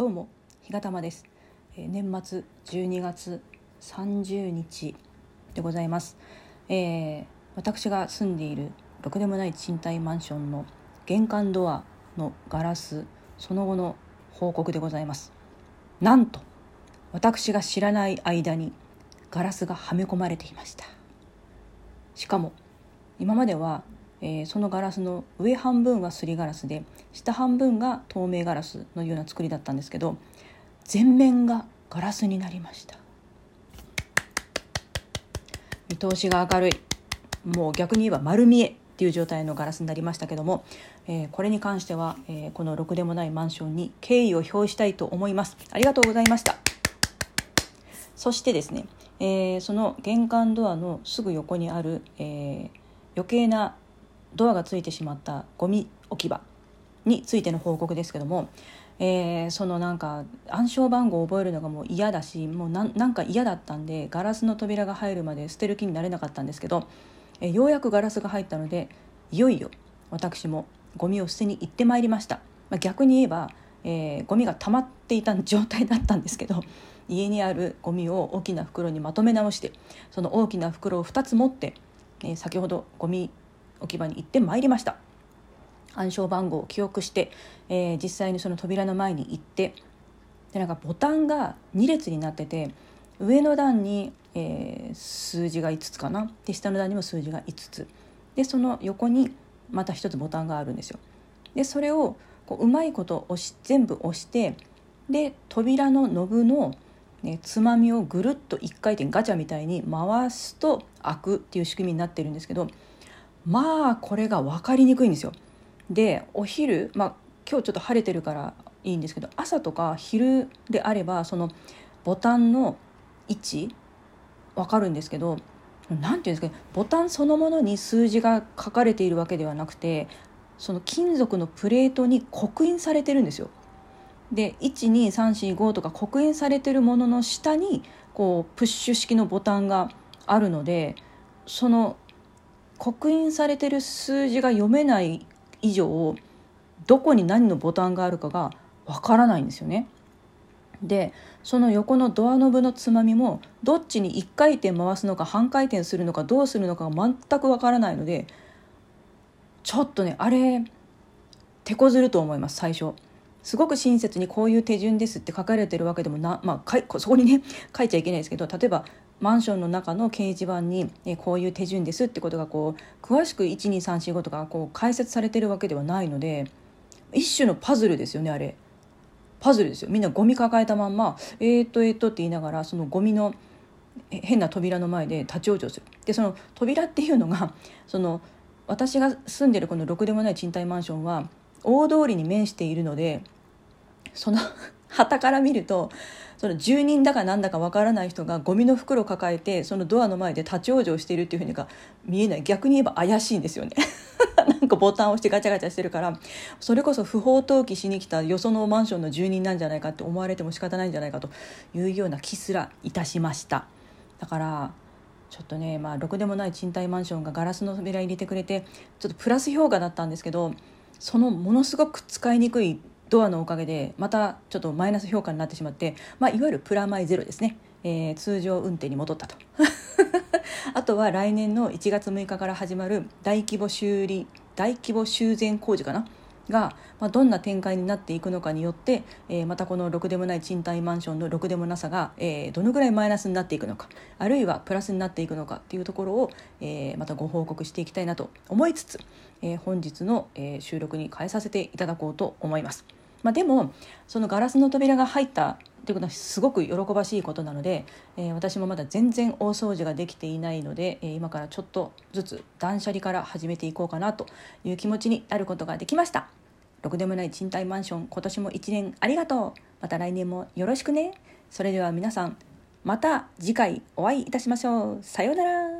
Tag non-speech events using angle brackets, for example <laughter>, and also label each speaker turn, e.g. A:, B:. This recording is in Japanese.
A: どうも日がたまです、えー年末12月30日でございます、えー私が住んでいるろくでもない賃貸マンションの玄関ドアのガラスその後の報告でございます。なんと私が知らない間にガラスがはめ込まれていました。しかも今までは、えーそのガラスの上半分はすりガラスで下半分が透明ガラスのような作りだったんですけど全面がガラスになりました。見通しが明るい。もう逆に言えば丸見えっていう状態のガラスになりましたけども、えーこれに関しては、えーこのろくでもないマンションに敬意を表したいと思います。ありがとうございました。そしてですね、えその玄関ドアのすぐ横にある、え余計なドアがついてしまったゴミ置き場についての報告ですけども、えーそのなんか暗証番号を覚えるのがもう嫌だしもうなんなんか嫌だったんでガラスの扉が入るまで捨てる気になれなかったんですけど、えーようやくガラスが入ったのでいよいよ私もゴミを捨てに行ってまいりました、まあ、逆に言えば、えーゴミが溜まっていた状態だったんですけど <laughs> 家にあるゴミを大きな袋にまとめ直してその大きな袋を2つ持って、えー先ほどゴミ置き場に行ってまいりました。暗証番号を記憶して、えー実際にその扉の前に行ってでなんかボタンが2列になってて上の段に、えー数字が5つかな？で下の段にも数字が5つ。でその横にまた1つボタンがあるんですよ。でそれをこううまいこと押し全部押してで扉のノブの、ね、つまみをぐるっと1回転ガチャみたいに回すと開くっていう仕組みになってるんですけどまあこれが分かりにくいんですよ。でお昼、まあ、今日ちょっと晴れてるからいいんですけど朝とか昼であればそのボタンの位置分かるんですけど何ていうんですかねボタンそのものに数字が書かれているわけではなくてその金属のプレートに刻印されてるんですよ。で12345とか刻印されてるものの下にこうプッシュ式のボタンがあるのでその刻印されてる数字が読めない以上どこに何のボタンがあるかがわからないんですよね。でその横のドアノブのつまみもどっちに1回転回すのか半回転するのかどうするのかが全くわからないのでちょっとねあれ手こずると思います最初。すごく親切にこういう手順ですって書かれてるわけでもな、まあ、かいそこにね書いちゃいけないですけど例えばマンションの中の掲示板に、こういう手順ですってことがこう詳しく12345とかこう解説されてるわけではないので一種のパズルですよねあれ。パズルですよみんなゴミ抱えたまんま「えー、っとえー、っと」って言いながらそのゴミの変な扉の前で立ち往生するでその扉っていうのが <laughs> その私が住んでるこのろくでもない賃貸マンションは大通りに面しているのでその <laughs> 旗から見るとその住人だかなんだかわからない人がゴミの袋を抱えてそのドアの前で立ち往生しているっていうふうにが見えない。逆に言えば怪しいんですよね。<laughs> なんかボタンを押してガチャガチャしてるからそれこそ不法投棄しに来たよそのマンションの住人なんじゃないかって思われても仕方ないんじゃないかというような気すらいたしました。だからちょっとねまあろくでもない賃貸マンションがガラスの扉入れてくれてちょっとプラス評価だったんですけどそのものすごく使いにくいドアのおかげでまたちょっとマイナス評価になってしまって、まあ、いわゆるプラマイゼロですね、えー通常運転に戻ったと。<laughs> あとは来年の1月6日から始まる大規模修理大規模修繕工事かな？が、まあ、どんな展開になっていくのかによって、えーまたこのろくでもない賃貸マンションのろくでもなさが、えーどのぐらいマイナスになっていくのかあるいはプラスになっていくのかっていうところを、えーまたご報告していきたいなと思いつつ、え本日の、え収録に変えさせていただこうと思います。まあ、でもそのガラスの扉が入ったということはすごく喜ばしいことなので、えー私もまだ全然大掃除ができていないので、えー今からちょっとずつ断捨離から始めていこうかなという気持ちになることができました。ろくでもない賃貸マンション今年も1年ありがとう。また来年もよろしくね。それでは皆さんまた次回お会いいたしましょう。さようなら。